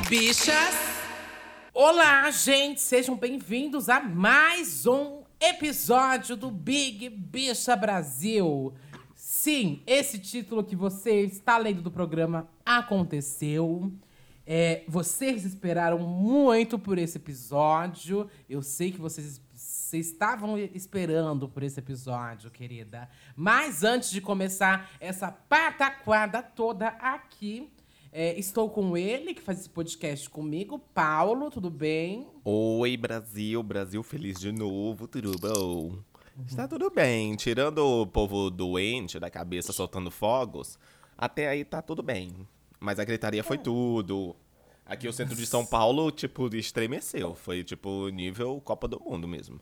bichas? Olá, gente! Sejam bem-vindos a mais um episódio do Big Bicha Brasil. Sim, esse título que você está lendo do programa aconteceu. É, vocês esperaram muito por esse episódio. Eu sei que vocês, vocês estavam esperando por esse episódio, querida. Mas antes de começar essa pataquada toda aqui, é, estou com ele, que faz esse podcast comigo. Paulo, tudo bem? Oi, Brasil, Brasil feliz de novo, tudo bom? Está tudo bem, tirando o povo doente da cabeça soltando fogos, até aí tá tudo bem. Mas a gritaria foi tudo. Aqui o centro de São Paulo, tipo, estremeceu. Foi, tipo, nível Copa do Mundo mesmo.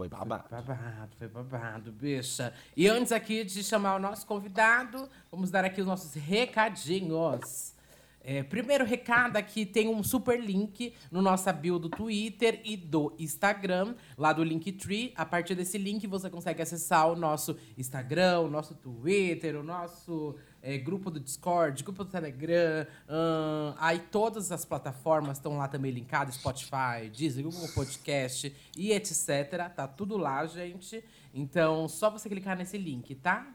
Foi babado. Foi babado, foi babado, bicha. E antes aqui de chamar o nosso convidado, vamos dar aqui os nossos recadinhos. É, primeiro recado aqui, tem um super link no nossa bio do Twitter e do Instagram, lá do Linktree. A partir desse link você consegue acessar o nosso Instagram, o nosso Twitter, o nosso é, grupo do Discord, grupo do Telegram. hum, aí todas as plataformas estão lá também linkadas, Spotify, Deezer, Google Podcast e etc. Tá tudo lá, gente. Então, só você clicar nesse link, tá?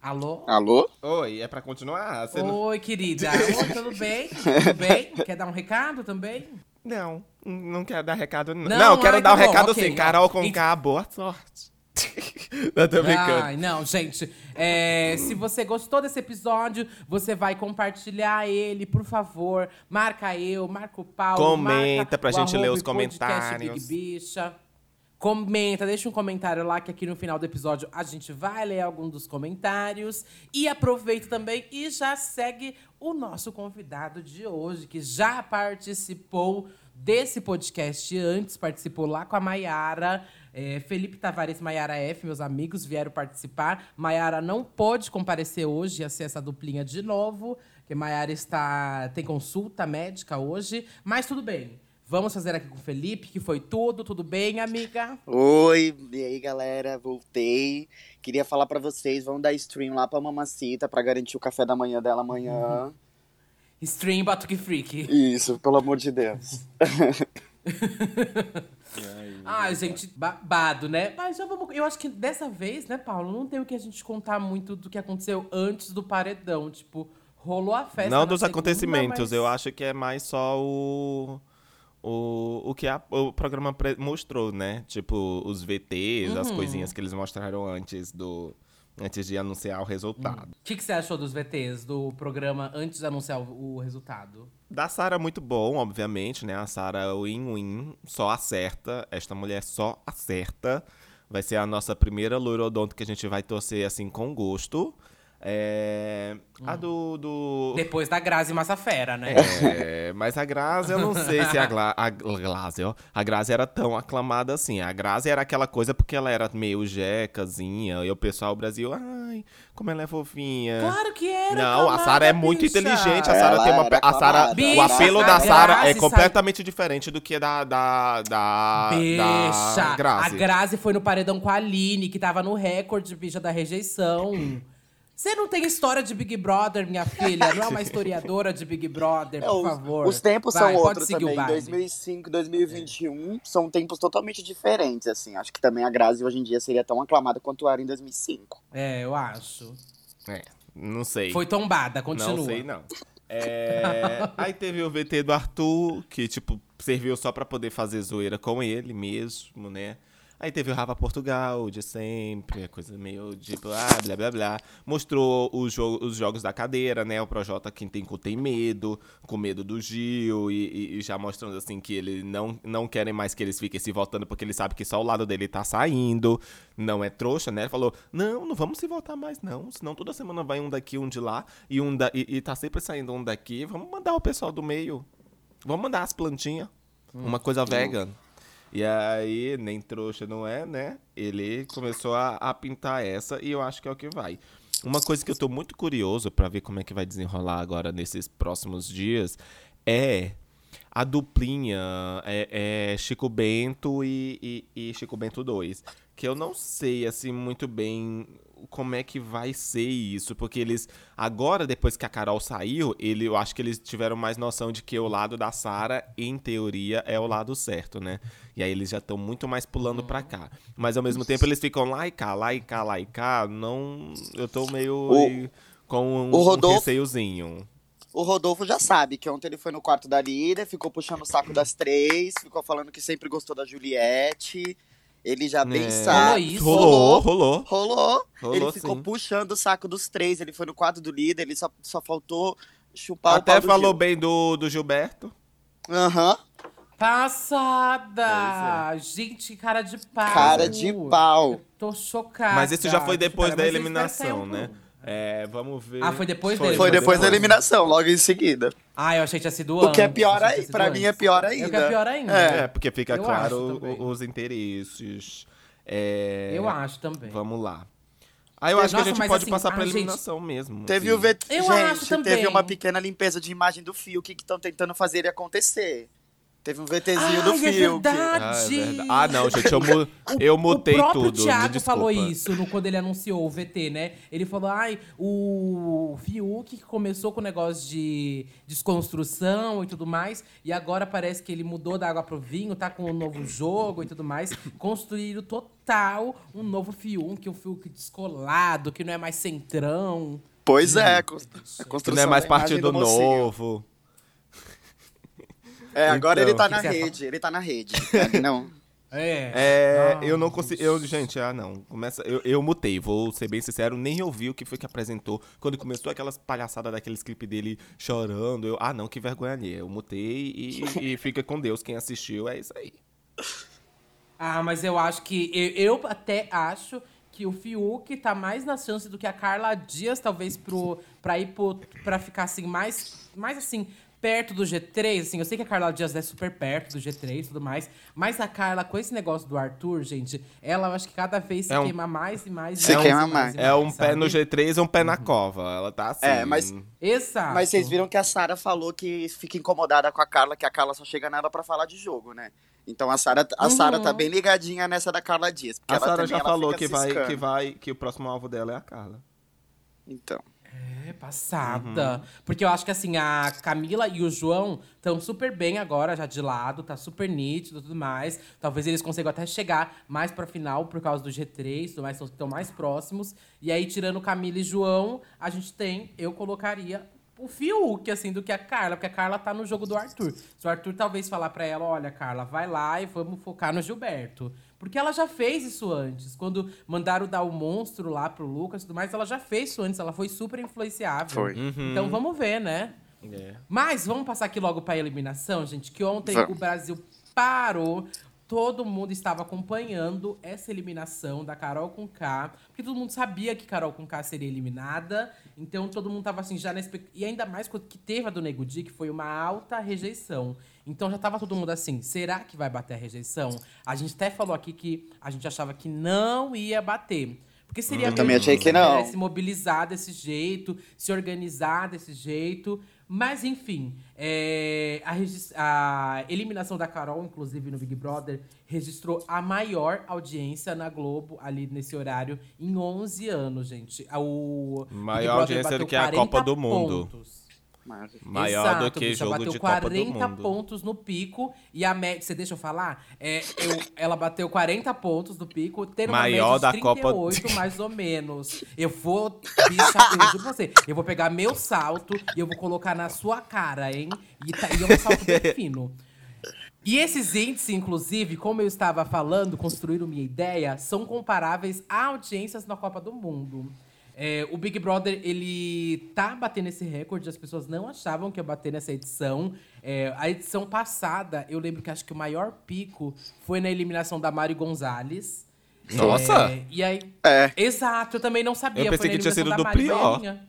Alô? Alô? Oi, é pra continuar? Você não... Oi, querida. Oi, tudo bem? Tudo bem? Quer dar um recado também? não, não quero dar recado. Não, Não, não quero ai, dar tá um bom, recado ok. sim. Carol com Ent- K, boa sorte. não, tô brincando. Ai, não, gente. É, se você gostou desse episódio, você vai compartilhar ele, por favor. Marca eu, marca o Paulo. Comenta marca pra o gente ler os comentários. Big Bicha. Comenta, deixa um comentário lá que aqui no final do episódio a gente vai ler algum dos comentários. E aproveita também e já segue o nosso convidado de hoje, que já participou desse podcast antes, participou lá com a Maiara. É, Felipe Tavares Maiara F, meus amigos, vieram participar. Maiara não pôde comparecer hoje, ia ser essa duplinha de novo, porque Maiara está tem consulta médica hoje, mas tudo bem. Vamos fazer aqui com o Felipe, que foi tudo. Tudo bem, amiga? Oi, e aí galera, voltei. Queria falar pra vocês, vamos dar stream lá pra Mamacita pra garantir o café da manhã dela amanhã. Stream Batuque Freak. Isso, pelo amor de Deus. Ai, gente, babado, né? Mas já vamos. Eu acho que dessa vez, né, Paulo, não tem o que a gente contar muito do que aconteceu antes do paredão. Tipo, rolou a festa. Não na dos segunda, acontecimentos, mas- eu acho que é mais só o. O, o que a- o programa mostrou, né? Tipo, os VTs, Uhum. as coisinhas que eles mostraram antes do. Antes de anunciar o resultado. O que, que você achou dos VTs do programa antes de anunciar o, o resultado? Da Sara, muito bom, obviamente, né? A Sara win-win, só acerta. Esta mulher só acerta. Vai ser a nossa primeira loirodonto que a gente vai torcer, assim, com gosto. É... A do... do... Depois da Grazi Massafera, né? É, mas a Grazi, eu não sei se a, Gla a Glazi, ó. A Grazi era tão aclamada assim. A Grazi era aquela coisa porque ela era meio jecazinha. E o pessoal do Brasil, ai, como ela é fofinha. Claro que era. Não, a aclamada, Sara é muito bicha. inteligente. A Sara tem uma. A Sara, o apelo a da Sara Grazi é sai- completamente diferente do que da da da, Bicha, da a Grazi. Grazi foi no paredão com a Aline, que tava no recorde, bicha, da rejeição. Você não tem história de Big Brother, minha filha? Não é uma historiadora de Big Brother, É, por os, favor. os tempos Vai, são outros também. baile. 2005, 2021 são tempos totalmente diferentes, assim. Acho que também a Grazi hoje em dia seria tão aclamada quanto era em 2005. É, eu acho. É, não sei. Foi tombada, continua. Não sei, não. É, aí teve o VT do Arthur, que, tipo, serviu só pra poder fazer zoeira com ele mesmo, né? Aí teve o Rafa Portugal, de sempre, coisa meio tipo, ah, blá blá blá. Mostrou o jogo, os jogos da cadeira, né? O Projota quem tem, tem medo, com medo do Gil, e, e- já mostrando assim que eles não, não querem mais que eles fiquem se voltando, porque eles sabem que só o lado dele tá saindo. Não é trouxa, né? Ele falou: não, não vamos se voltar mais, não. Senão toda semana vai um daqui, um de lá, e um da, e, e tá sempre saindo um daqui. Vamos mandar o pessoal do meio. Vamos mandar as plantinhas. Uma coisa vegan. E aí, nem trouxa não é, né? Ele começou a, a pintar essa e eu acho que é o que vai. Uma coisa que eu tô muito curioso pra ver como é que vai desenrolar agora nesses próximos dias é a duplinha é, é Chico Bento e, e, e Chico Bento 2. Que eu não sei, assim, muito bem como é que vai ser isso, porque eles agora depois que a Carol saiu, ele eu acho que eles tiveram mais noção de que o lado da Sara, em teoria, é o lado certo, né? E aí eles já estão muito mais pulando pra cá. Mas ao mesmo tempo eles ficam lá e cá, lá e cá, lá e cá, não, eu tô meio O- aí com um, o Rodolfo- um receiozinho. O Rodolfo já sabe que ontem ele foi no quarto da líder, ficou puxando o saco das três, ficou falando que sempre gostou da Juliette. Ele já bem É. sabe. Rolou? Rolou, rolou. Rolou. Rolou, ele ficou sim. puxando o saco dos três. Ele foi no quarto do líder, ele só, só faltou chupar o Até pau do falou Gil. bem do, do Gilberto. Aham. Passada! Gente, cara de pau. Cara de pau. Tô chocada. Mas isso já foi depois Cara, da eliminação, né? É, vamos ver. Ah, foi depois da Foi Foi depois da depois. eliminação, logo em seguida. Ah, eu achei que tinha sido O que é antes, pior achei que aí, tinha sido pra mim é antes. pior É o que ainda. é pior ainda. É. É, porque fica Eu claro o- os interesses. É, Eu acho também. Vamos lá. Ah, eu acho que Nossa, a gente pode assim, passar pra ah, gente, eliminação mesmo. Teve assim. o VT. Eu Gente, acho também. teve uma pequena limpeza de imagem do Fio que estão tentando fazer ele acontecer. Teve um VTzinho do é Fio. que- Ah, é verdade. verdade. Ah, não, gente, eu, mu eu mutei o próprio tudo. Thiago falou isso no, quando ele anunciou o VT, né? Ele falou, ai, o Fiuk que começou com o negócio de desconstrução e tudo mais, e agora parece que ele mudou da água pro vinho, tá com um novo jogo e tudo mais. Construíram total um novo Fiuk, um Fiuk descolado, que não é mais centrão. Pois é, a a Que construção não é mais partido novo. É, agora Então. ele tá na rede, ele tá na rede. Não. É. É, eu não consigo. Eu, gente, ah, não. Começa, eu, eu mutei, vou ser bem sincero, nem ouvi o que foi que apresentou. Quando começou aquelas palhaçadas daqueles clipes dele chorando, eu, ah, não, que vergonha ali. Eu mutei e, e fica com Deus. Quem assistiu é isso aí. Ah, mas eu acho que. Eu, eu até acho que o Fiuk tá mais na chance do que a Carla Dias, talvez, pro, pra ir pro, pra ficar assim, mais, mais assim, perto do G3. Assim, eu sei que a Carla Dias é super perto do G3 e tudo mais. Mas a Carla, com esse negócio do Arthur, gente, ela eu acho que cada vez se É um- queima mais e mais. e Se mais queima mais. e É um mais, pé no sabe? G3 e um pé na cova. Ela tá assim. É, mas- Exato. Mas vocês viram que a Sara falou que fica incomodada com a Carla, que a Carla só chega nela pra falar de jogo, né? Então a Sara a Uhum. Sara tá bem ligadinha nessa da Carla Dias. porque A ela Sara já ela falou que vai, que vai, que o próximo alvo dela é a Carla. Então. É, passada. Porque eu acho que assim, a Camila e o João estão super bem agora, já de lado, tá super nítido e tudo mais. Talvez eles consigam até chegar mais pra final por causa do G3 e tudo mais, estão mais próximos. E aí, tirando Camila e João, a gente tem, eu colocaria o Fiuk, assim, do que a Carla, porque a Carla tá no jogo do Arthur. Se o Arthur talvez falar pra ela, olha, Carla, vai lá e vamos focar no Gilberto. Porque ela já fez isso antes. Quando mandaram dar o monstro lá pro Lucas e tudo mais, ela já fez isso antes. Ela foi super influenciável. Foi. Então vamos ver, né? É. Mas vamos passar aqui logo pra eliminação, gente. Que ontem o Brasil parou. Todo mundo estava acompanhando essa eliminação da Carol com K. Porque todo mundo sabia que Carol com K seria eliminada. Então todo mundo tava assim já na expect... E ainda mais que teve a do Nego Di, que foi uma alta rejeição. Então já tava todo mundo assim, será que vai bater a rejeição? A gente até falou aqui que a gente achava que não ia bater. Porque seria Eu meio também achei que não. Se mobilizar desse jeito, se organizar desse jeito. Mas, enfim, é, a, a eliminação da Carol, inclusive no Big Brother, registrou a maior audiência na Globo, ali nesse horário, em 11 anos, gente. O Maior audiência do que a 40 Copa do Mundo. pontos. Maior do Exato, que bicha, jogo bateu de Copa do 40 Mundo. pontos no pico. E a média. Você deixa eu falar? É, eu- ela bateu 40 pontos no pico, tendo Maior uma média da de Copa- 38, mais ou menos. Eu vou. Bicha, eu juro pra você. Eu vou pegar meu salto e eu vou colocar na sua cara, hein? E, tá, e é um salto bem fino. E esses índices, inclusive, como eu estava falando, construíram minha ideia, são comparáveis a audiências na Copa do Mundo. É, o Big Brother, ele tá batendo esse recorde, as pessoas não achavam que ia bater nessa edição. É, a edição passada, eu lembro que acho que o maior pico foi na eliminação da Mari Gonzalez. Nossa! É, e aí. É. Exato, eu também não sabia. Eu pensei que tinha sido eliminação da do Mari pior. Baianinha.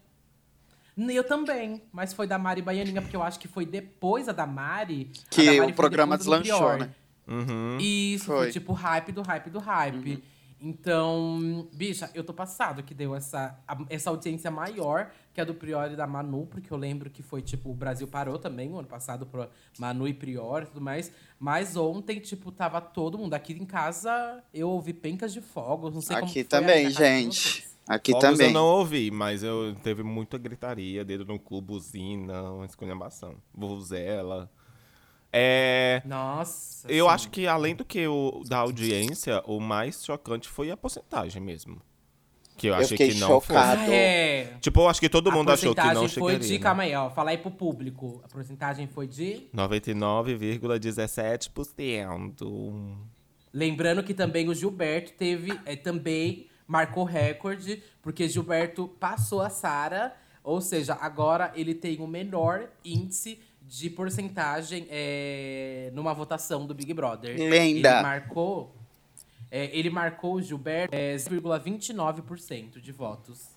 Eu também, mas foi da Mari Baianinha, porque eu acho que foi depois a da Mari. Que da Mari o programa deslanchou, né? Uhum. Isso, foi. Foi. tipo hype do hype do hype. Uhum. Então, bicha, eu tô passado que deu essa, essa audiência maior que a do Prior e da Manu, porque eu lembro que foi, tipo, o Brasil parou também, o ano passado, pro Manu e Prior e tudo mais. Mas ontem, tipo, tava todo mundo aqui em casa, eu ouvi pencas de fogos, não sei como Aqui que foi aí também, gente. Aqui Fogos também. eu não ouvi, mas eu teve muita gritaria, dedo no cu, buzina, uma esculhambação. Vuvuzela. É... Nossa. Eu sim. acho que além do que o da audiência, o mais chocante foi a porcentagem mesmo. Que eu, Eu achei que não chocado. Ah, foi. é. Tipo, eu acho que todo A mundo achou que não porcentagem foi chegaria. de. né? Calma aí, ó. Fala aí pro público. A porcentagem foi de. 99,17%. Lembrando que também o Gilberto teve. É, também marcou recorde, porque Gilberto passou a Sara. Ou seja, agora ele tem o menor índice de porcentagem é, numa votação do Big Brother. Lenda. Ele marcou. é, ele marcou o Gilberto é, 0,29% de votos.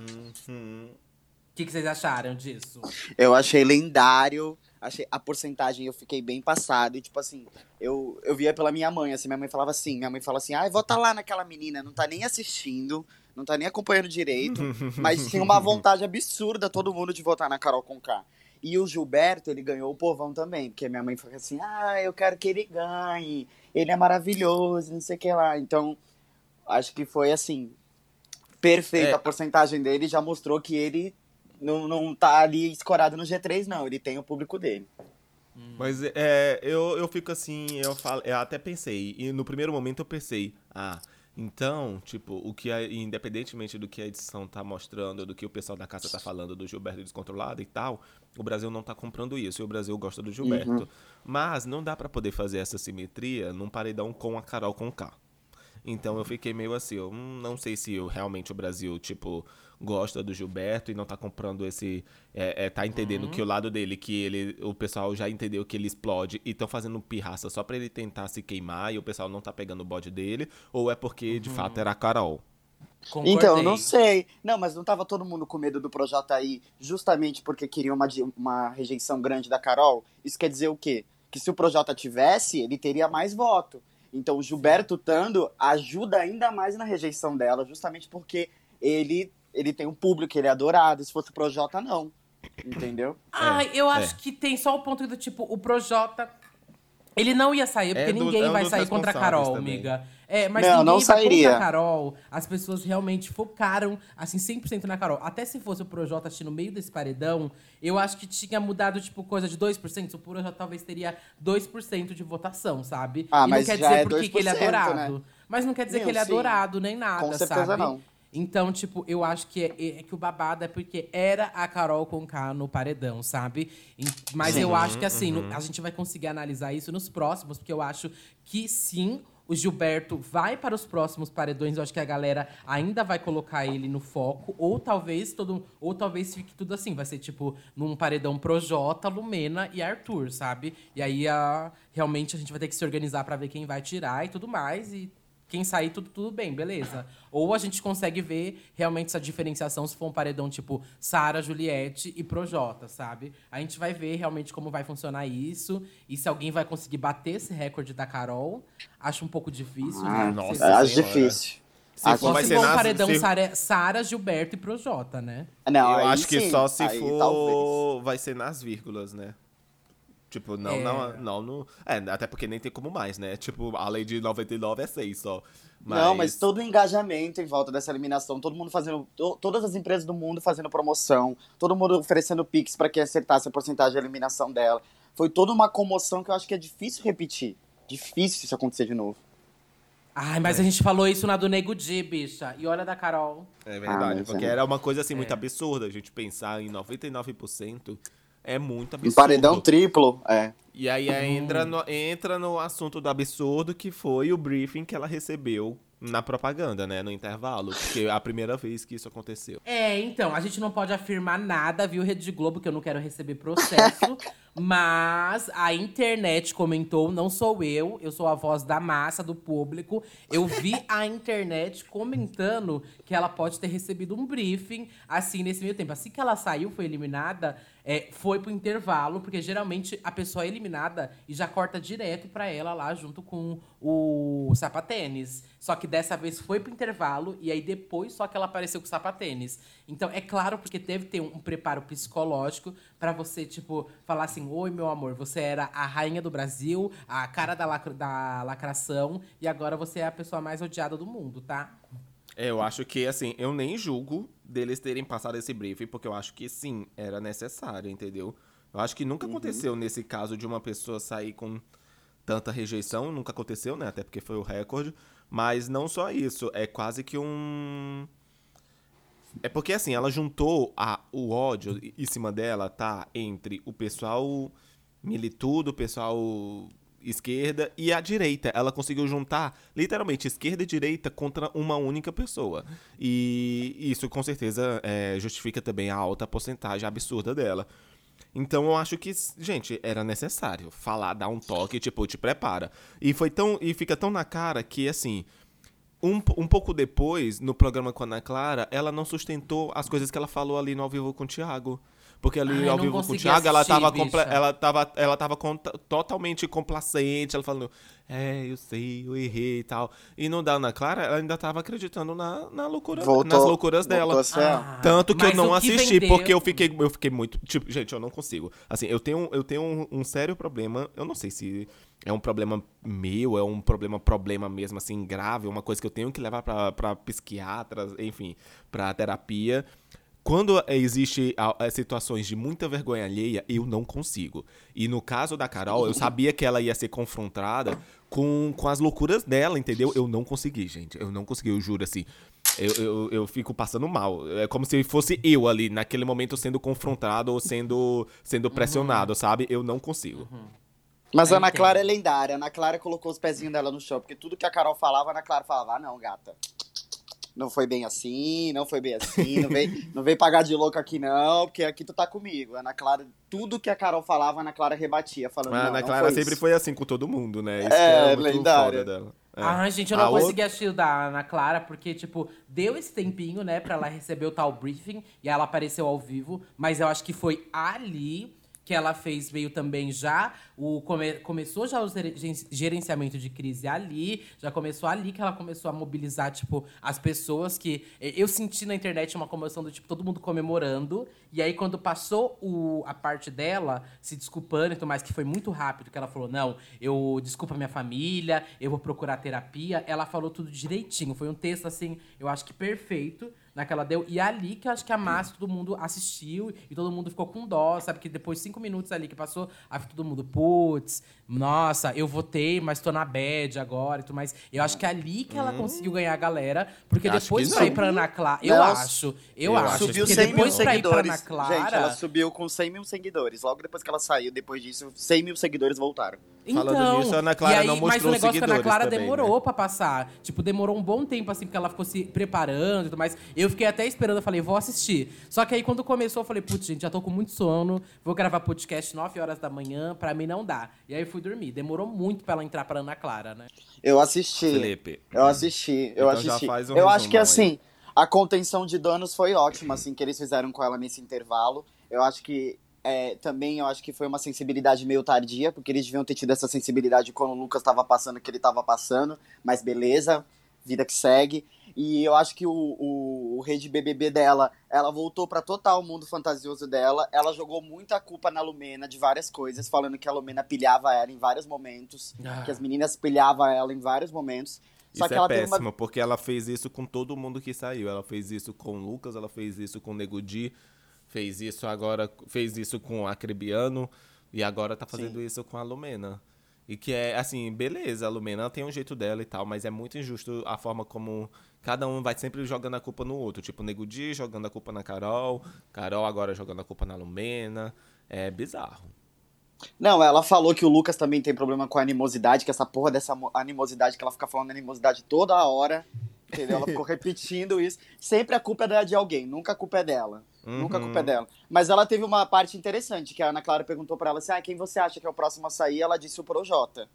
Uhum. O que, que vocês acharam disso? Eu achei lendário. Achei a porcentagem eu fiquei bem passado. E, tipo assim, eu, eu via pela minha mãe, assim, minha mãe falava assim, minha mãe fala assim, ai, vota lá naquela menina, não tá nem assistindo, não tá nem acompanhando direito. mas tinha uma vontade absurda todo mundo de votar na Carol Conká. E o Gilberto, ele ganhou o povão também, porque minha mãe falou assim, ah, eu quero que ele ganhe, ele é maravilhoso, não sei o que lá. Então, acho que foi assim, perfeita É. a porcentagem dele, já mostrou que ele não, não tá ali escorado no G3, não. Ele tem o público dele. Mas é, eu, eu fico assim, eu, falo, eu até pensei, e no primeiro momento eu pensei, ah, então, tipo, o que a, independentemente do que a edição tá mostrando, do que o pessoal da casa tá falando do Gilberto descontrolado e tal, o Brasil não tá comprando isso, e o Brasil gosta do Gilberto. Mas não dá pra poder fazer essa simetria num paredão com a Carol com K. Então eu fiquei meio assim, eu não sei se eu- realmente o Brasil, tipo, gosta do Gilberto e não tá comprando esse. É, é, tá entendendo que o lado dele, que ele. O pessoal já entendeu que ele explode e estão fazendo pirraça só pra ele tentar se queimar e o pessoal não tá pegando o bode dele, ou é porque de fato era a Carol. Concordei. Então, eu não sei. Não, mas não tava todo mundo com medo do Projota aí justamente porque queria uma, uma rejeição grande da Carol? Isso quer dizer o quê? Que se o Projota tivesse, ele teria mais voto. Então o Gilberto Tando ajuda ainda mais na rejeição dela, justamente porque ele, ele tem um público, ele é adorado. Se fosse o Projota, não. Entendeu? Ai, eu é. acho que tem só o ponto do tipo, o Projota. Ele não ia sair, porque É do- ninguém é um vai sair contra a Carol, também. amiga. É, mas Não, ninguém não sairia. contra a Carol. As pessoas realmente focaram, assim, 100% na Carol. Até se fosse o Projota assim, no meio desse paredão, eu acho que tinha mudado, tipo, coisa de 2%. O Projota talvez teria 2% de votação, sabe? Ah, e mas não quer já dizer é porque que ele é 2%, adorado. né? Mas não quer dizer Não, que ele é sim. adorado, nem nada, Com certeza sabe? não. Então, tipo, eu acho que é, é que o babado é porque era a Carol com K no paredão, sabe? Mas eu acho que assim, no- a gente vai conseguir analisar isso nos próximos, porque eu acho que sim, o Gilberto vai para os próximos paredões. Eu acho que a galera ainda vai colocar ele no foco, ou talvez todo, ou talvez fique tudo assim, vai ser tipo num paredão Projota, Lumena e Arthur, sabe? E aí a, realmente a gente vai ter que se organizar para ver quem vai tirar e tudo mais e quem sair, tudo, tudo bem, beleza. Ou a gente consegue ver realmente essa diferenciação se for um paredão tipo Sara, Juliette e Projota, sabe? A gente vai ver realmente como vai funcionar isso e se alguém vai conseguir bater esse recorde da Carol. Acho um pouco difícil, Ah, né? nossa Acho Senhora. difícil. Se Acho for, Só vai se ser for um paredão se- Sara, Gilberto e Projota, né? Não, eu acho que sim, só se aí for. talvez. Vai ser nas vírgulas, né? Tipo, não, É. não, não, no. É, até porque nem tem como mais, né? Tipo, a lei de 99 é 6 só. Não, mas todo o engajamento em volta dessa eliminação, todo mundo fazendo. to- todas as empresas do mundo fazendo promoção, todo mundo oferecendo Pix pra quem acertasse a porcentagem de eliminação dela. Foi toda uma comoção que eu acho que é difícil repetir. Difícil isso acontecer de novo. Ai, mas a gente falou isso na do Nego Di, bicha. E olha da Carol. É verdade, mas porque é. era uma coisa assim muito É. absurda. A gente pensar em 99% é muito Um absurdo. paredão triplo, é. E aí é, entra, no, entra no assunto do absurdo que foi o briefing que ela recebeu na propaganda, né? No intervalo. Porque é a primeira vez que isso aconteceu. É, então, a gente não pode afirmar nada, viu, Rede Globo, que eu não quero receber processo. mas a internet comentou, não sou eu, eu sou a voz da massa, do público. Eu vi a internet comentando que ela pode ter recebido um briefing, assim, nesse meio tempo. Assim que ela saiu, foi eliminada, é, foi pro intervalo, porque geralmente a pessoa é eliminada e já corta direto pra ela lá, junto com o sapatênis. Só que dessa vez foi pro intervalo e aí depois só que ela apareceu com o sapatênis. Então é claro porque teve ter um, preparo psicológico pra você, tipo, falar assim: Oi, meu amor, você era a rainha do Brasil, a cara da, lacra- da lacração, e agora você é a pessoa mais odiada do mundo, tá? É, Eu acho que, assim, eu nem julgo deles terem passado esse briefing, porque eu acho que sim, era necessário, entendeu? Eu acho que nunca aconteceu nesse caso de uma pessoa sair com tanta rejeição, nunca aconteceu, né? Até porque foi o recorde. Mas não só isso, é quase que um. É porque assim, ela juntou a, o ódio em cima dela, tá? Entre o pessoal militudo, o pessoal esquerda e a direita. Ela conseguiu juntar literalmente esquerda e direita contra uma única pessoa. E isso com certeza é, justifica também a alta porcentagem absurda dela. Então eu acho que, gente, era necessário falar, dar um toque, tipo, te prepara. E foi tão. E fica tão na cara que, assim. Um, um pouco depois, no programa com a Ana Clara, ela não sustentou as coisas que ela falou ali no ao vivo com o Thiago. Porque ali Ai, ao não vivo com o Thiago, ela assistir, tava, comple- bicha. ela tava, ela tava totalmente complacente, ela falando, é, eu sei, eu errei e tal. E no da Ana Clara, ela ainda tava acreditando na, na loucura, Voltou- nas loucuras dela. ela. Ah, Tanto que eu não que assisti, vendeu- porque eu fiquei, eu fiquei muito. Tipo, gente, eu não consigo. Assim, eu tenho, eu tenho um, um sério problema. Eu não sei se é um problema meu, é um problema, problema mesmo, assim, grave, uma coisa que eu tenho que levar pra, pra psiquiatra, enfim, pra terapia. Quando existe ah, eh, situações de muita vergonha alheia, eu não consigo. E no caso da Carol, eu sabia que ela ia ser confrontada com, com as loucuras dela, entendeu? Eu não consegui, gente. Eu não consegui, eu juro, assim. Eu, eu, eu fico passando mal. É como se fosse eu ali, naquele momento, sendo confrontado ou sendo, sendo pressionado, sabe? Eu não consigo. Mas Eu a Ana. Clara é lendária. A Ana Clara colocou os pezinhos dela no chão, porque tudo que a Carol falava, a Ana Clara falava: ah, não, gata. Não foi bem assim, não foi bem assim, não vem, não vem pagar de louco aqui não, porque aqui tu tá comigo. A Ana Clara, tudo que a Carol falava, a Ana Clara rebatia, falando, Mas a não, Ana não Clara foi sempre isso. foi assim com todo mundo, né? Isso É, é lendária. dela. É. Ai, gente, eu A não outra- consegui assistir o da Ana Clara, porque, tipo, deu esse tempinho, né, pra ela receber o tal briefing, e ela apareceu ao vivo, mas eu acho que foi ali que ela fez meio também já. O come- começou já o gerenciamento de crise ali, já começou ali que ela começou a mobilizar tipo as pessoas que eu senti na internet uma comoção do tipo todo mundo comemorando. E aí quando passou o, a parte dela se desculpando e tudo mais que foi muito rápido que ela falou não eu desculpa minha família eu vou procurar terapia. Ela falou tudo direitinho foi um texto assim eu acho que perfeito naquela deu. E ali que eu acho que a massa todo mundo assistiu e todo mundo ficou com dó, sabe? Que depois de cinco minutos ali que passou, aí todo mundo, putz, nossa, eu votei, mas tô na bad agora e tudo mais. Eu acho que é ali que ela conseguiu ganhar a galera, porque Acho depois que pra ir pra Ana Clara. Eu acho, eu, eu acho. Subiu porque 100 mil depois pra ir pra seguidores. Ana Clara. Gente, ela subiu com 100 mil seguidores. Logo depois que ela saiu, depois disso, 100 mil seguidores voltaram. Falando Então, nisso, a Ana Clara e aí, não mas o mostrou negócio que a Ana seguidores Clara também, demorou né? pra passar. Tipo, demorou um bom tempo, assim, porque ela ficou se preparando e tudo mais. Eu fiquei até esperando, eu falei, vou assistir. Só que aí, quando começou, eu falei, putz, gente, já tô com muito sono, vou gravar podcast 9 horas da manhã, pra mim não dá. E aí, fui dormir. Demorou muito pra ela entrar pra Ana Clara, né? Eu assisti. Felipe. Eu assisti, eu Então já assisti. faz um eu acho que aí. assim, a contenção de danos foi ótima, assim, que eles fizeram com ela nesse intervalo. Eu acho que é, também eu acho que foi uma sensibilidade meio tardia, porque eles deviam ter tido essa sensibilidade quando o Lucas estava passando o que ele estava passando, mas beleza, vida que segue. E eu acho que o, o, o rei de BBB dela, ela voltou pra total mundo fantasioso dela. Ela jogou muita culpa na Lumena de várias coisas, falando que a Lumena pilhava ela em vários momentos, Ah. que as meninas pilhavam ela em vários momentos. Só Isso que é péssimo, uma porque ela fez isso com todo mundo que saiu. Ela fez isso com o Lucas, ela fez isso com o Nego Di, fez isso agora, fez isso com o Acrebiano e agora tá fazendo Sim. isso com a Lumena. E que é, assim, beleza, a Lumena tem um jeito dela e tal, mas é muito injusto a forma como cada um vai sempre jogando a culpa no outro. Tipo, o Nego Di jogando a culpa na Carol, Carol agora jogando a culpa na Lumena. É bizarro. Não, ela falou que o Lucas também tem problema com a animosidade, que essa porra dessa mo- animosidade, que ela fica falando animosidade toda hora. Entendeu? Ela ficou repetindo isso. Sempre a culpa é de alguém, nunca a culpa é dela. Nunca a culpa é Uhum. dela. Mas ela teve uma parte interessante, que a Ana Clara perguntou pra ela assim: ah, quem você acha que é o próximo a sair? Ela disse o Projota.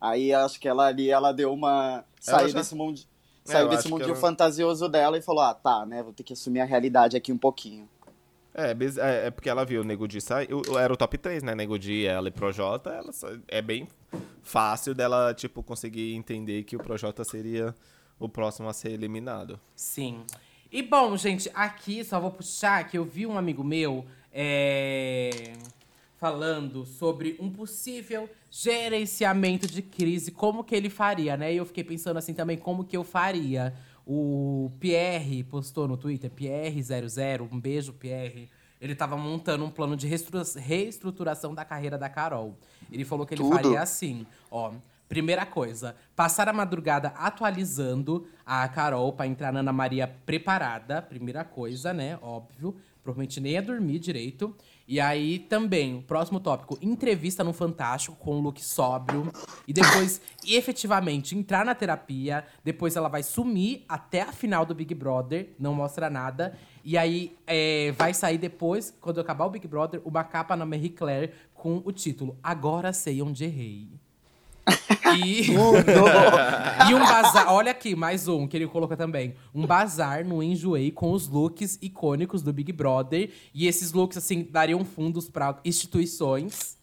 Aí acho que ela ali, ela deu uma. Saiu já- desse mundo. É, Saiu desse mundinho ela- fantasioso dela e falou: ah, tá, né? Vou ter que assumir a realidade aqui um pouquinho. É, é, é porque ela viu o Nego Di sair. o- Era o top 3, né? Nego Di, ela e Projota. Ela é bem fácil dela, tipo, conseguir entender que o Projota seria o próximo a ser eliminado. Sim. E bom, gente, aqui só vou puxar que eu vi um amigo meu é, falando sobre um possível gerenciamento de crise, como que ele faria, né? E eu fiquei pensando assim também, como que eu faria. o Pierre postou no Twitter, Pierre00, um beijo, Pierre. Ele tava montando um plano de reestrutura- reestruturação da carreira da Carol. Ele falou que ele Tudo. faria assim, ó. Primeira coisa, passar a madrugada atualizando a Carol pra entrar na Ana Maria preparada. Primeira coisa, né? Óbvio. Provavelmente nem ia dormir direito. E aí também, o próximo tópico, entrevista no Fantástico com o look sóbrio. E depois, efetivamente, entrar na terapia. Depois ela vai sumir até a final do Big Brother, não mostra nada. E aí é, vai sair depois, quando acabar o Big Brother, uma capa na Marie Claire com o título Agora Sei Onde Errei. E, e um bazar. Olha aqui, mais um que ele colocou também. Um bazar no Enjoei com os looks icônicos do Big Brother. E esses looks, assim, dariam fundos para instituições.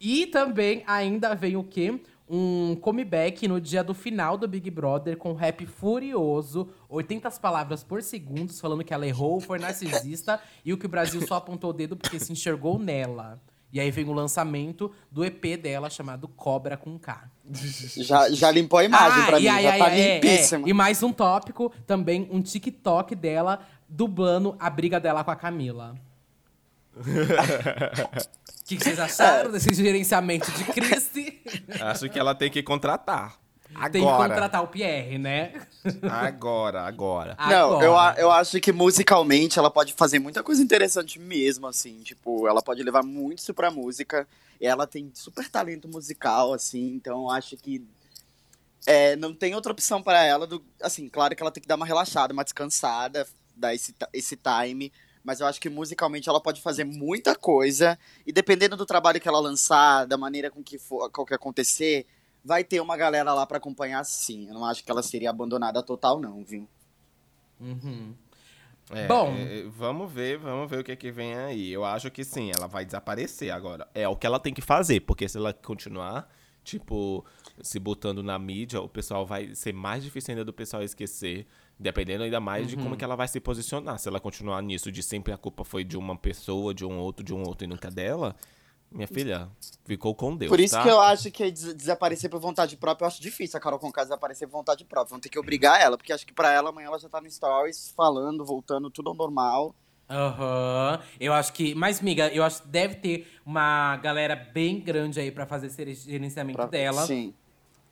E também ainda vem o quê? Um comeback no dia do final do Big Brother com rap furioso, 80 palavras por segundo, falando que ela errou, foi narcisista e o que o Brasil só apontou o dedo porque se enxergou nela. E aí vem o lançamento do EP dela chamado Cobra com K. Já, já limpou a imagem pra e mim, aí- já aí- tá é, limpíssima. é. E mais um tópico, também um TikTok dela dublando a briga dela com a Camila. O que, que vocês acharam desse gerenciamento de crise? Acho que ela tem que contratar. Agora. Tem que contratar o Pierre, né? Agora, agora. Não, eu, Agora. eu acho que musicalmente ela pode fazer muita coisa interessante mesmo, assim. Tipo, ela pode levar muito isso pra música. E ela tem super talento musical, assim. Então eu acho que é, não tem outra opção pra ela. Do, assim, claro que ela tem que dar uma relaxada, uma descansada, dar esse, esse time. Mas eu acho que musicalmente ela pode fazer muita coisa. E dependendo do trabalho que ela lançar, da maneira com que for com que acontecer, vai ter uma galera lá pra acompanhar sim. Eu não acho que ela seria abandonada total, não, viu? Uhum. É, Bom. é, vamos ver, vamos ver o que que vem aí. Eu acho que sim, ela vai desaparecer agora. É o que ela tem que fazer, porque se ela continuar, tipo, se botando na mídia, o pessoal vai ser mais difícil ainda do pessoal esquecer, dependendo ainda mais de Uhum. como que ela vai se posicionar. Se ela continuar nisso de sempre a culpa foi de uma pessoa, de um outro, de um outro e nunca dela, minha filha, ficou com Deus, Por isso tá? que eu acho que des- desaparecer por vontade própria, eu acho difícil a Carol Conká desaparecer por vontade própria. Vão ter que obrigar ela, porque acho que pra ela amanhã ela já tá no stories, falando, voltando, tudo ao normal. Aham. Eu acho que. Mas, miga, eu acho que deve ter uma galera bem grande aí pra fazer esse gerenciamento Pra... dela. Sim.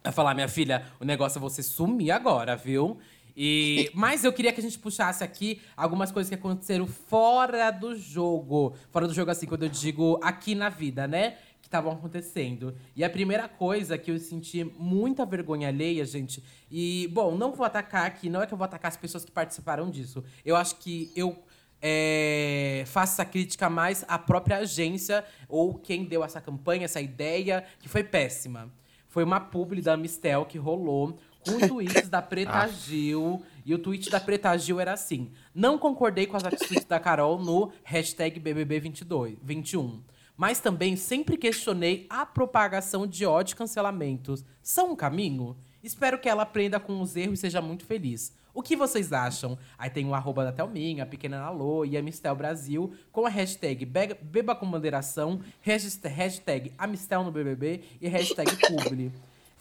Vai falar, minha filha, o negócio é você sumir agora, viu? E, mas eu queria que a gente puxasse aqui algumas coisas que aconteceram fora do jogo. Fora do jogo, assim, quando eu digo aqui na vida, né? Que estavam acontecendo. E a primeira coisa que eu senti muita vergonha alheia, gente. E, bom, não vou atacar aqui, não é que eu vou atacar as pessoas que participaram disso. Eu acho que eu é, faço essa crítica mais à própria agência ou quem deu essa campanha, essa ideia, que foi péssima. Foi uma publi da Mistel que rolou com tweets da Preta Gil. E o tweet da Preta Gil era assim: Não concordei com as atitudes da Carol no hashtag BBB22, 21. Mas também sempre questionei a propagação de ódio e cancelamentos. São um caminho? Espero que ela aprenda com os erros e seja muito feliz. O que vocês acham? Aí tem o arroba da Thelminha, a Pequena Alô e a Mistel Brasil com a hashtag Beba com Moderação, hashtag, hashtag Amistel no BBB e hashtag Publi.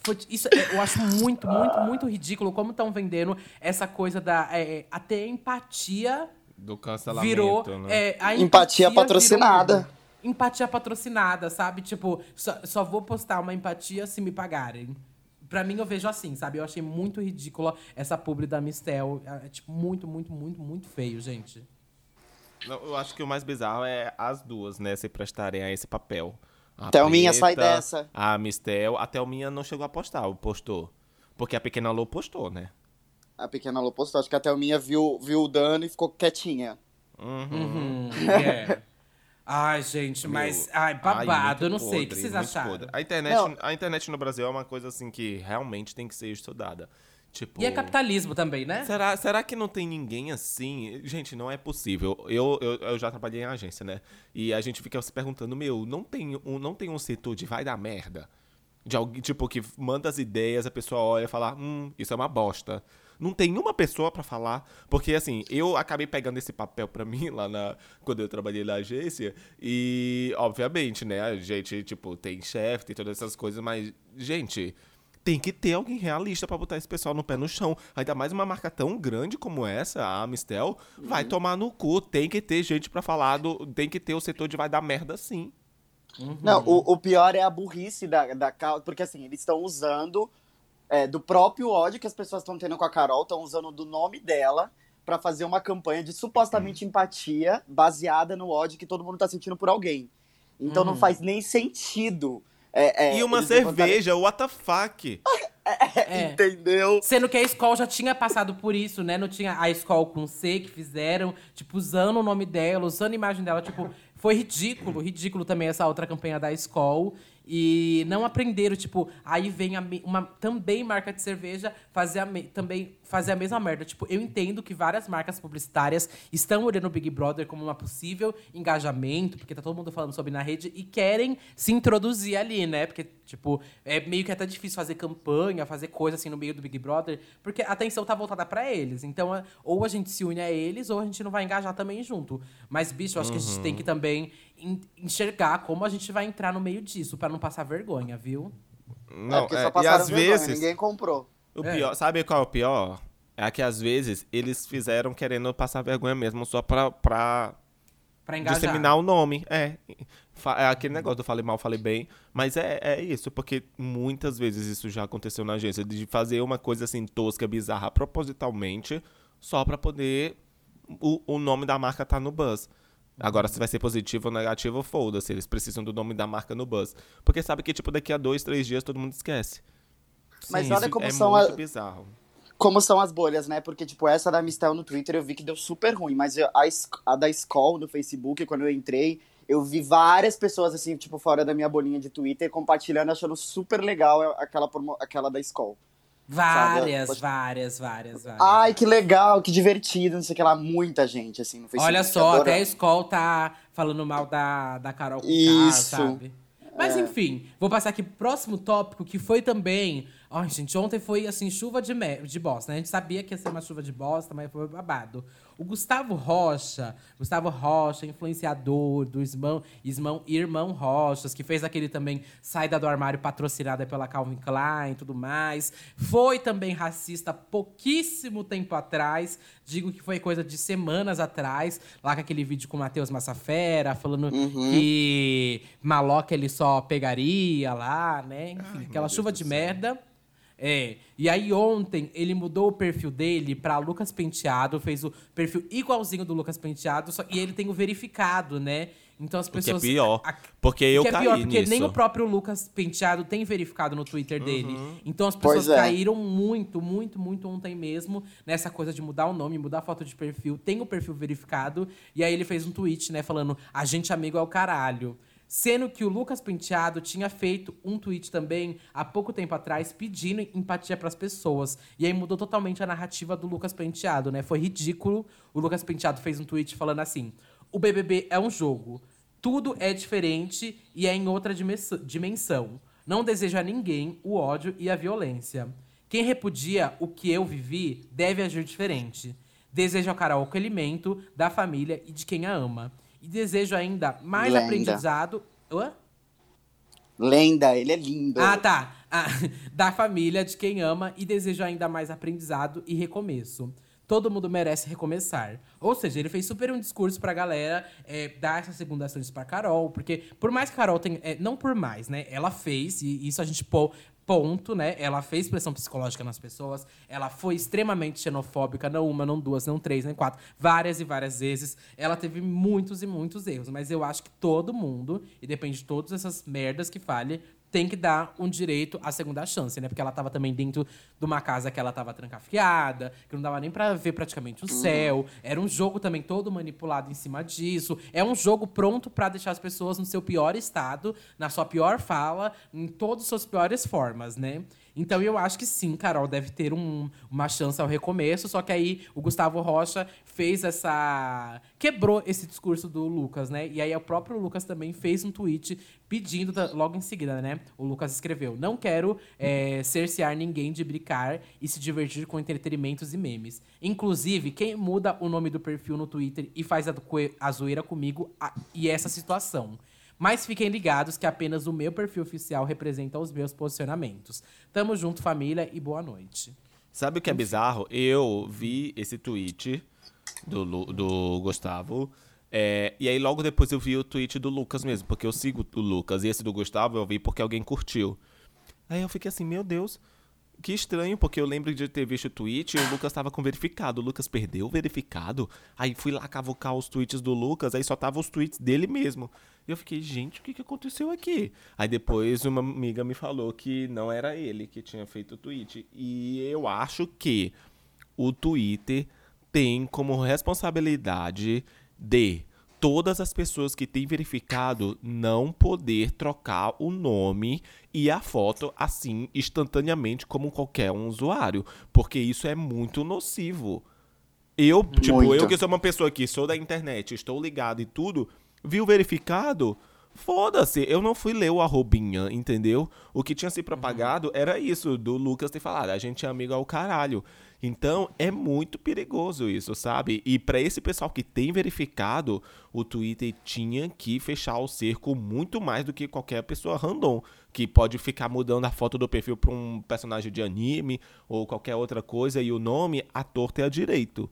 Foi- isso é- eu acho muito, muito, muito ridículo como estão vendendo essa coisa da é, até empatia Do cancelamento, virou né? é, a Empatia virou patrocinada. tudo. Empatia patrocinada, sabe? Tipo, só, só vou postar uma empatia se me pagarem. Pra mim, eu vejo assim, sabe? Eu achei muito ridícula essa publi da Mistel. É, tipo, muito, muito, muito, muito feio, gente. Eu acho que o mais bizarro é as duas, né, se prestarem a esse papel. A Thelminha, sai Preta, dessa. A Mistel, a Thelminha não chegou a postar, postou. Porque a Pequena Lô postou, né? A pequena Lô postou, acho que a Thelminha viu, viu o dano e ficou quietinha. Uhum, é. Ai, gente, mas. Meu, Ai, babado, muito eu não sei. O que podre, vocês acharam? podre. A internet, Não. a internet no Brasil é uma coisa assim que realmente tem que ser estudada. Tipo, E é capitalismo também, né? Será, será que não tem ninguém assim? Gente, não é possível. Eu, eu, eu já trabalhei em agência, né? E a gente fica se perguntando, meu, não tem um, não tem um setor de vai dar merda? De alguém, tipo, que manda as ideias, a pessoa olha e fala, hum, isso é uma bosta. Não tem uma pessoa pra falar. Porque, assim, eu acabei pegando esse papel pra mim lá na. Quando eu trabalhei na agência. E, obviamente, né, a gente, tipo, tem chefe, tem todas essas coisas, mas, gente tem que ter alguém realista pra botar esse pessoal no pé no chão. Ainda mais uma marca tão grande como essa, a Amistel, vai tomar no cu. Tem que ter gente pra falar do. Tem que ter o setor de vai dar merda sim. Não, o, o pior é a burrice da, da Carol, porque assim, eles estão usando é, do próprio ódio que as pessoas estão tendo com a Carol, estão usando do nome dela pra fazer uma campanha de supostamente empatia baseada no ódio que todo mundo tá sentindo por alguém. Então não faz nem sentido. É, é, e uma cerveja, what the fuck? É. Entendeu? Sendo que a escola já tinha passado por isso, né? Não tinha a escola com C que fizeram, tipo, usando o nome dela, usando a imagem dela, tipo, foi ridículo, ridículo também essa outra campanha da escola. E não aprenderam, tipo, aí vem me- uma também marca de cerveja fazer a me- também fazer a mesma merda. Tipo, eu entendo que várias marcas publicitárias estão olhando o Big Brother como uma possível engajamento, porque tá todo mundo falando sobre na rede e querem se introduzir ali, né? Porque, tipo, é meio que até difícil fazer campanha, fazer coisa assim no meio do Big Brother, porque a atenção tá voltada pra eles. Então, é- ou a gente se une a eles, ou a gente não vai engajar também junto. Mas, bicho, eu acho que a gente tem que também enxergar como a gente vai entrar no meio disso, pra não passar vergonha, viu? é Não, porque é, só e às vergonha, vezes. ninguém comprou. O É. pior, sabe qual é o pior? É que às vezes eles fizeram querendo passar vergonha mesmo, só pra, pra Pra engajar. disseminar o nome. É. É aquele negócio do falei mal, falei bem. Mas é, é isso, porque muitas vezes isso já aconteceu na agência, de fazer uma coisa assim tosca, bizarra, propositalmente, só pra poder o, o nome da marca tá no buzz. Agora, se vai ser positivo ou negativo, foda-se. Eles precisam do nome da marca no buzz. Porque sabe que, tipo, daqui a dois, três dias todo mundo esquece. Mas Sim, olha como é são muito a- bizarro. como são as bolhas, né? Porque, tipo, essa da Mistel no Twitter eu vi que deu super ruim, mas eu- a, a da Skoll no Facebook, quando eu entrei, eu vi várias pessoas, assim, tipo, fora da minha bolinha de Twitter, compartilhando, achando super legal aquela, aquela da Skoll. Várias, Pode- várias, várias, várias. Ai, que legal, que divertido, não sei o que lá, muita gente, assim, no Facebook. Olha só, adorando. até a escola tá falando mal da, da Carol K, Isso. sabe? Mas enfim, vou passar aqui pro próximo tópico, que foi também. Ai, gente, ontem foi assim, chuva de, me- de bosta, né? A gente sabia que ia ser uma chuva de bosta, mas foi babado. O Gustavo Rocha, Gustavo Rocha, influenciador do Ismão, Ismão, Irmão Rochas, que fez aquele também saída do armário patrocinada pela Calvin Klein e tudo mais. Foi também racista pouquíssimo tempo atrás. Digo que foi coisa de semanas atrás, lá com aquele vídeo com o Matheus Massafera, falando que maloca ele só pegaria lá, né? Enfim, Ai, aquela chuva Deus de merda. É. E aí ontem ele mudou o perfil dele pra Lucas Penteado, fez o perfil igualzinho do Lucas Penteado, só, e ele tem o verificado, né? Então as que é pessoas. pior, a- porque eu que é caí pior, porque nisso. nem o próprio Lucas Penteado tem verificado no Twitter dele. Então as pessoas é. caíram muito, muito, muito ontem mesmo nessa coisa de mudar o nome, mudar a foto de perfil. Tem o perfil verificado. E aí ele fez um tweet, né, falando: a gente amigo é o caralho. Sendo que o Lucas Penteado tinha feito um tweet também há pouco tempo atrás pedindo empatia pras pessoas. E aí mudou totalmente a narrativa do Lucas Penteado, né? Foi ridículo. O Lucas Penteado fez um tweet falando assim: o BBB é um jogo. Tudo é diferente e é em outra dimens- dimensão. Não desejo a ninguém o ódio e a violência. Quem repudia o que eu vivi deve agir diferente. Desejo a Carol o acolhimento da família e de quem a ama. E desejo ainda mais Lenda. aprendizado. Hã? Lenda, ele é lindo. Ah, tá. Ah, da família, de quem ama, e desejo ainda mais aprendizado e recomeço. Todo mundo merece recomeçar. Ou seja, ele fez super um discurso pra galera é, dar essa segunda chance pra Carol. Porque, por mais que a Carol tenha. é, não por mais, né? Ela fez, e isso a gente pô. Ponto, né? Ela fez pressão psicológica nas pessoas. Ela foi extremamente xenofóbica, não uma, não duas, não três, nem quatro. Várias e várias vezes. Ela teve muitos e muitos erros. Mas eu acho que todo mundo, e depende de todas essas merdas que fale, tem que dar um direito à segunda chance, né? Porque ela tava também dentro de uma casa que ela tava trancafiada, que não dava nem pra ver praticamente o céu. Era um jogo também todo manipulado em cima disso. É um jogo pronto pra deixar as pessoas no seu pior estado, na sua pior fala, em todas as suas piores formas, né? Então eu acho que sim, Carol deve ter um- uma chance ao recomeço, só que aí o Gustavo Rocha fez essa. quebrou esse discurso do Lucas, né? E aí o próprio Lucas também fez um tweet pedindo, logo em seguida, né? O Lucas escreveu: Não quero é, cercear ninguém de brincar e se divertir com entretenimentos e memes. Inclusive, quem muda o nome do perfil no Twitter e faz a, a zoeira comigo a- e essa situação. Mas fiquem ligados que apenas o meu perfil oficial representa os meus posicionamentos. Tamo junto, família, e boa noite. Sabe o que é bizarro? Eu vi esse tweet do, Lu- do Gustavo. é, e aí logo depois eu vi o tweet do Lucas mesmo, porque eu sigo o Lucas. E esse do Gustavo eu vi porque alguém curtiu. Aí eu fiquei assim, meu Deus, que estranho, porque eu lembro de ter visto o tweet e o Lucas tava com verificado. O Lucas perdeu o verificado. Aí fui lá cavucar os tweets do Lucas, aí só tava os tweets dele mesmo. E eu fiquei, gente, o que, que aconteceu aqui? Aí depois uma amiga me falou que não era ele que tinha feito o tweet. E eu acho que o Twitter tem como responsabilidade de todas as pessoas que têm verificado não poder trocar o nome e a foto assim instantaneamente como qualquer um usuário, porque isso é muito nocivo. Eu, tipo, Muito. eu que sou uma pessoa que sou da internet, estou ligado e tudo, viu verificado? Foda-se, eu não fui ler o arrobinha, entendeu? O que tinha se propagado era isso, do Lucas ter falado, a gente é amigo ao caralho. Então, é muito perigoso isso, sabe? E pra esse pessoal que tem verificado, o Twitter tinha que fechar o cerco muito mais do que qualquer pessoa random, que pode ficar mudando a foto do perfil pra um personagem de anime ou qualquer outra coisa e o nome à torta e à direito.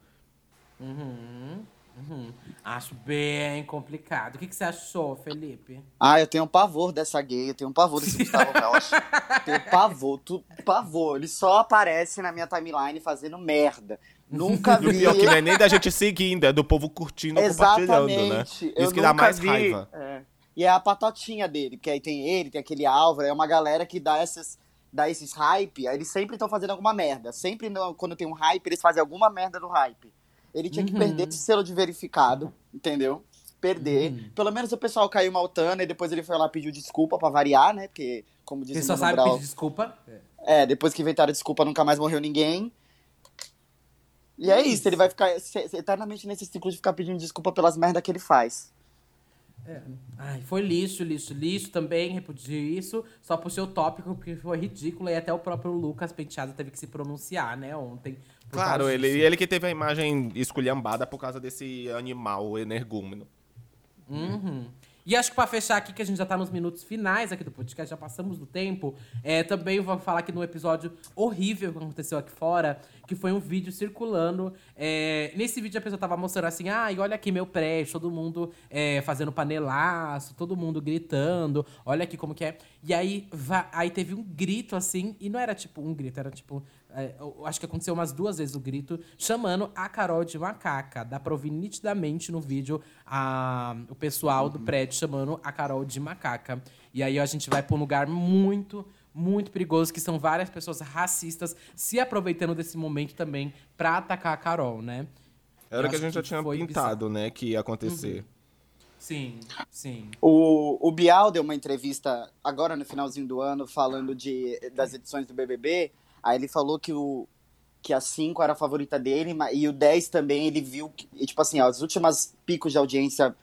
Uhum, uhum. Acho bem complicado. O que, que você achou, Felipe? Ah, eu tenho um pavor dessa gay, eu tenho um pavor desse Gustavo Rocha. tenho pavor, tu, pavor. Ele só aparece na minha timeline fazendo merda. Nunca E o vi. pior que não é nem da gente seguindo, é do povo curtindo e compartilhando, né? Exatamente. Eu Isso que dá mais vi. raiva. É. E é a patotinha dele, porque aí tem ele, tem aquele Álvaro, é uma galera que dá esses, dá esses hype, aí eles sempre estão fazendo alguma merda. Sempre no- quando tem um hype, eles fazem alguma merda no hype. Ele tinha que Uhum. perder esse selo de verificado, entendeu? Perder. Uhum. Pelo menos o pessoal caiu maltando e depois ele foi lá pediu desculpa pra variar, né? Porque, como Você o só sabe Brown, pedir desculpa? é, depois que inventaram desculpa, nunca mais morreu ninguém. E é isso, ele vai ficar eternamente nesse ciclo de ficar pedindo desculpa pelas merdas que ele faz. Ai, foi lixo, lixo, lixo também, repudio isso. Só puxei o tópico porque foi ridículo e até o próprio Lucas Penteado teve que se pronunciar, né, ontem. Claro, ele, disso. ele que teve a imagem esculhambada por causa desse animal energúmeno. Uhum. E acho que pra fechar aqui, que a gente já tá nos minutos finais aqui do podcast, já passamos do tempo, é, também vou falar aqui no episódio horrível que aconteceu aqui fora, que foi um vídeo circulando. é, nesse vídeo a pessoa tava mostrando assim, ai, olha aqui meu prédio, todo mundo é, fazendo panelaço, todo mundo gritando, olha aqui como que é. E aí, aí teve um grito assim, e não era tipo um grito, era tipo eu acho que aconteceu umas duas vezes o grito, chamando a Carol de macaca. Dá pra ouvir nitidamente no vídeo a, o pessoal do prédio chamando a Carol de macaca. E aí a gente vai pra um lugar muito, muito perigoso, que são várias pessoas racistas se aproveitando desse momento também pra atacar a Carol, né? Era o que a gente já que tinha foi pintado, né, que ia acontecer. Sim, sim. O, o Bial deu uma entrevista agora no finalzinho do ano falando de, das edições do BBB. Aí ele falou que, o, que a 5 era a favorita dele e o 10 também ele viu que, e, tipo assim, ó, as últimas picos de audiência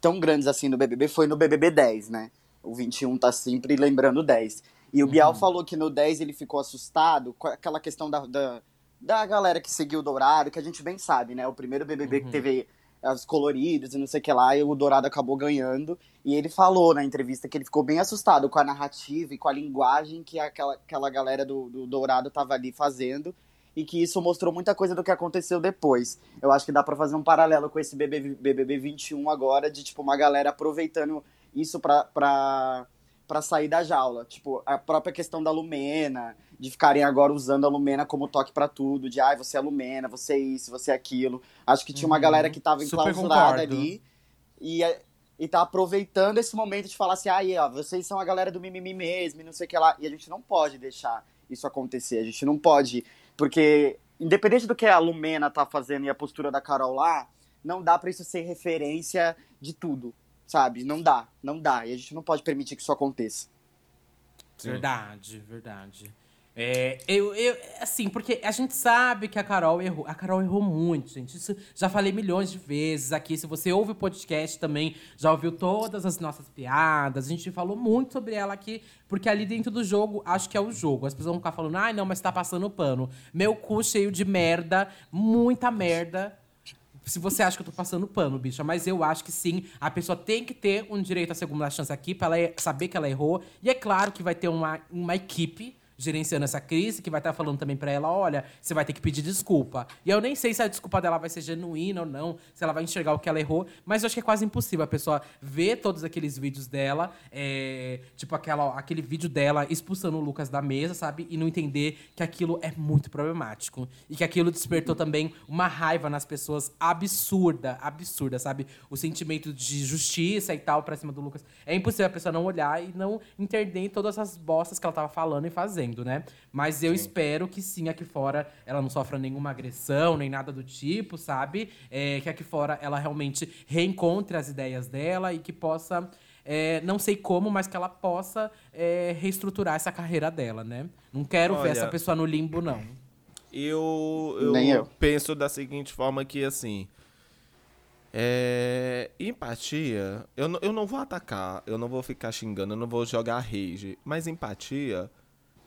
tão grandes assim no BBB foi no BBB 10, né? O 21 tá sempre lembrando o 10. E o Bial falou que no 10 ele ficou assustado com aquela questão da, da, da galera que seguiu o Dourado, que a gente bem sabe, né? O primeiro BBB que teve os coloridos e não sei o que lá, e o Dourado acabou ganhando. E ele falou na entrevista que ele ficou bem assustado com a narrativa e com a linguagem que aquela, aquela galera do, do Dourado tava ali fazendo. E que isso mostrou muita coisa do que aconteceu depois. Eu acho que dá pra fazer um paralelo com esse BBB, BBB 21 agora, de tipo uma galera aproveitando isso pra, pra, pra sair da jaula. Tipo, a própria questão da Lumena, de ficarem agora usando a Lumena como toque pra tudo, de ai, você é Lumena, você é isso, você é aquilo. Acho que tinha uma Uhum. galera que tava enclausurada ali e, e tá aproveitando esse momento de falar assim, ai, ó, vocês são a galera do mimimi mesmo, e não sei o que lá. E a gente não pode deixar isso acontecer, a gente não pode, porque independente do que a Lumena tá fazendo e a postura da Carol lá, não dá pra isso ser referência de tudo, sabe? Não dá, não dá. E a gente não pode permitir que isso aconteça. Verdade, verdade. É, eu, eu, assim, porque a gente sabe que a Carol errou. A Carol errou muito, gente. Isso já falei milhões de vezes aqui. Se você ouve o podcast também, já ouviu todas as nossas piadas. A gente falou muito sobre ela aqui, porque ali dentro do jogo, acho que é o jogo. As pessoas vão ficar falando, ai, não, mas tá passando pano. Meu cu cheio de merda, muita merda. se você acha que eu tô passando pano, bicha, mas eu acho que sim, a pessoa tem que ter um direito à segunda chance aqui pra ela er- saber que ela errou. E é claro que vai ter uma, uma equipe gerenciando essa crise, que vai estar falando também pra ela, olha, você vai ter que pedir desculpa. E eu nem sei se a desculpa dela vai ser genuína ou não, se ela vai enxergar o que ela errou, mas eu acho que é quase impossível a pessoa ver todos aqueles vídeos dela, é, tipo aquela, aquele vídeo dela expulsando o Lucas da mesa, sabe? E não entender que aquilo é muito problemático. E que aquilo despertou também uma raiva nas pessoas absurda, absurda, sabe? O sentimento de justiça e tal pra cima do Lucas. É impossível a pessoa não olhar e não entender todas as bostas que ela tava falando e fazendo, né? Mas eu espero que sim, aqui fora ela não sofra nenhuma agressão, nem nada do tipo, sabe? É, que aqui fora ela realmente reencontre as ideias dela e que possa. é, não sei como, mas que ela possa é, reestruturar essa carreira dela, né? Não quero ver Olha, essa pessoa no limbo, não. Eu, eu, Nem eu. penso da seguinte forma que, assim... É, empatia, eu, não- eu não vou atacar, eu não vou ficar xingando, eu não vou jogar rage. Mas empatia,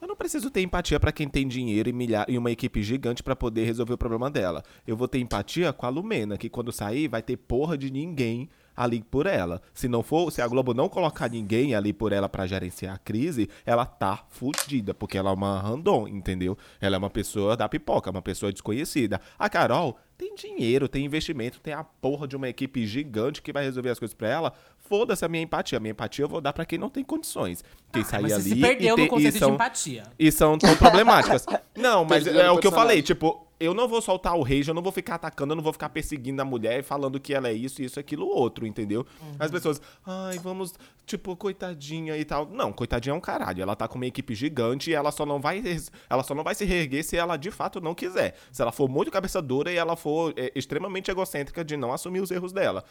eu não preciso ter empatia pra quem tem dinheiro e, milha- e uma equipe gigante pra poder resolver o problema dela. Eu vou ter empatia com a Lumena, que quando sair vai ter porra de ninguém ali por ela. Se não for, se a Globo não colocar ninguém ali por ela pra gerenciar a crise, ela tá fudida, porque ela é uma random, entendeu? Ela é uma pessoa da pipoca, uma pessoa desconhecida. A Carol tem dinheiro, tem investimento, tem a porra de uma equipe gigante que vai resolver as coisas pra ela. Foda-se a minha empatia. A minha empatia eu vou dar pra quem não tem condições. Quem sair mas ali você se perdeu e, no tem- e conceito são, de empatia. e são tão problemáticas. Não, mas é no o que eu falei, tipo, eu não vou soltar o rage, eu não vou ficar atacando, eu não vou ficar perseguindo a mulher e falando que ela é isso, isso, aquilo, outro, entendeu? As pessoas, ai, vamos, tipo, coitadinha e tal. Não, coitadinha é um caralho. Ela tá com uma equipe gigante e ela só não vai, ela só não vai se reerguer se ela de fato não quiser. Se ela for muito cabeça dura e ela for é, extremamente egocêntrica de não assumir os erros dela.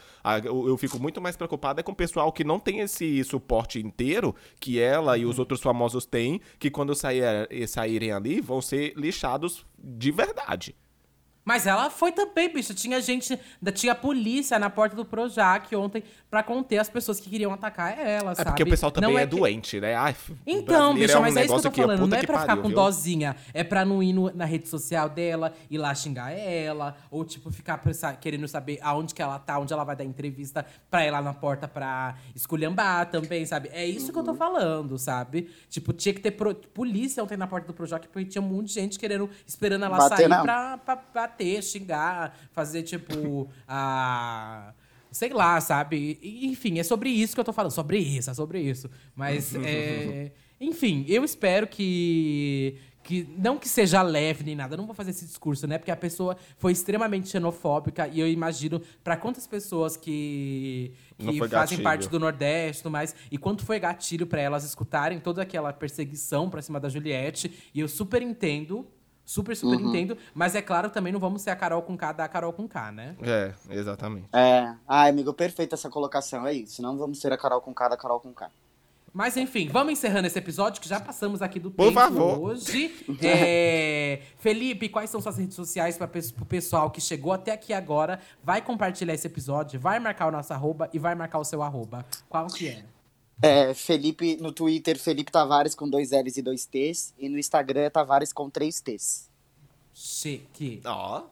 Eu, eu fico muito mais preocupada com o pessoal que não tem esse suporte inteiro que ela e os outros famosos têm, que quando sair, saírem ali vão ser lixados de verdade. Mas ela foi também, bicho. Tinha gente, tinha polícia na porta do Projac ontem pra conter as pessoas que queriam atacar ela, É sabe? porque o pessoal também Não é, que- doente, né? Ai, Então, brasileiro bicha, um mas é isso que eu tô ó, falando. não é pra ficar pariu, com viu? dozinha. É pra não ir no- na rede social dela, ir lá xingar ela. Ou, tipo, ficar querendo saber aonde que ela tá, onde ela vai dar entrevista pra ir lá na porta pra esculhambar também, sabe? É isso que eu tô Uhum. falando, sabe? Tipo, tinha que ter pro- polícia ontem na porta do Projac, porque tinha um monte de gente querendo, esperando ela Bater, sair não. pra, pra bater, xingar, fazer, tipo, a. Sei lá, sabe? Enfim, é sobre isso que eu tô falando. Sobre isso, é sobre isso. Mas, é, enfim, eu espero que. Que, não que seja leve nem nada, eu não vou fazer esse discurso, né? Porque a pessoa foi extremamente xenofóbica e eu imagino pra quantas pessoas que, que fazem gatilho. parte do Nordeste tudo mais, e quanto foi gatilho pra elas escutarem toda aquela perseguição pra cima da Juliette. E eu super entendo, super, super Uhum. entendo, mas é claro, também não vamos ser a Carol com K da Carol com K, né? É, exatamente. É. Ai, amigo, perfeita essa colocação. É isso. Não vamos ser a Carol com K da Carol com K. Mas enfim, vamos encerrando esse episódio, que já passamos aqui do Por tempo favor. hoje. É, Felipe, quais são suas redes sociais para o pessoal que chegou até aqui agora? Vai compartilhar esse episódio, vai marcar o nosso arroba e vai marcar o seu arroba. Qual que é? É, Felipe, no Twitter, Felipe Tavares com dois L's e dois T's. E no Instagram é Tavares com três T's. Chique. Ó,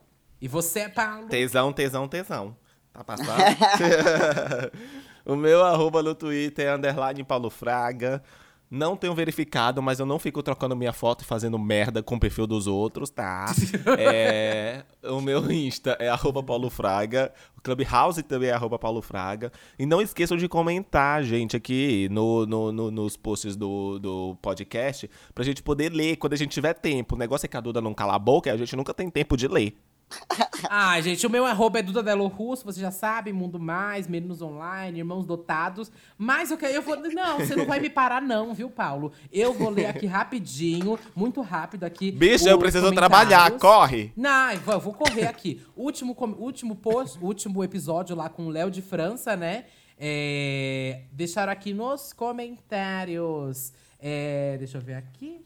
E você, Paulo? tesão, tesão, tesão. Tá passado? o meu arroba no Twitter é underline Paulo Fraga. Não tenho verificado, mas eu não fico trocando minha foto e fazendo merda com o perfil dos outros, tá? É, o meu Insta é arroba Paulo Fraga. O Clubhouse também é arroba Paulo Fraga. E não esqueçam de comentar, gente, aqui no, no- no- nos posts do, do podcast, pra gente poder ler quando a gente tiver tempo. O negócio é que a Duda não cala a boca e a gente nunca tem tempo de ler. Ah, gente, o meu arroba é Duda Delo Russo, você já sabe, Mundo Mais, Meninos Online, Irmãos Dotados. Mas eu, que- eu vou. Não, você não vai me parar, não, viu, Paulo? Eu vou ler aqui rapidinho, muito rápido aqui. Bicho, eu preciso trabalhar, corre! Não, eu vou- vou correr aqui. Último, último post, último episódio lá com o Léo de França, né? É, deixaram aqui nos comentários. É, deixa eu ver aqui.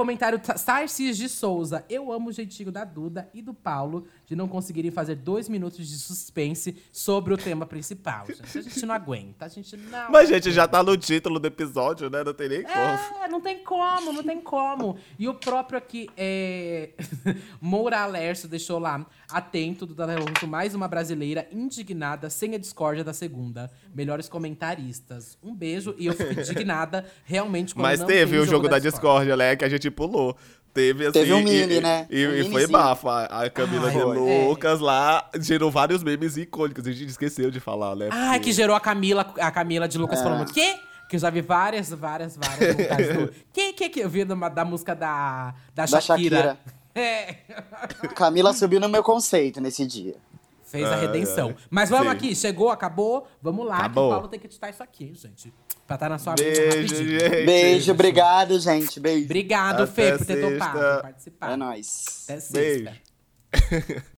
Comentário Ta- Tarcis de Souza. Eu amo o jeitinho da Duda e do Paulo de não conseguirem fazer dois minutos de suspense sobre o tema principal. Gente. A gente não aguenta. A gente não. Mas, gente, já tá no título do episódio, né? Não tem nem como. É, não tem como, não tem como. E o próprio aqui, é... Moura Alércio deixou lá, atento, do Dada Russo, mais uma brasileira indignada, sem a discórdia da segunda. Melhores comentaristas. Um beijo, e eu fico indignada, realmente, quando Mas não teve o jogo da discórdia, né? Que a gente pulou. Teve assim. Teve um mini, e, né? E, Um e foi bafo. A Camila Ai, de é. Lucas lá gerou vários memes icônicos. A gente esqueceu de falar, né? Ai, que gerou a Camila, a Camila de Lucas É. falando, quê? Que eu já vi várias, várias, várias do... Que, que, que? Eu vi da, da música da, da Da Shakira. Shakira. É. Camila subiu no meu conceito nesse dia. Fez a redenção. ai. Mas vamos Sim. aqui, chegou, acabou. Vamos lá, que Acabou. o Paulo tem que editar isso aqui, gente. Pra estar na sua mente Beijo, rapidinho. gente. Beijo, obrigado, gente. Beijo. Obrigado, Até Fê, por ter sexta. topado participar. É nóis. Até sexta. Beijo.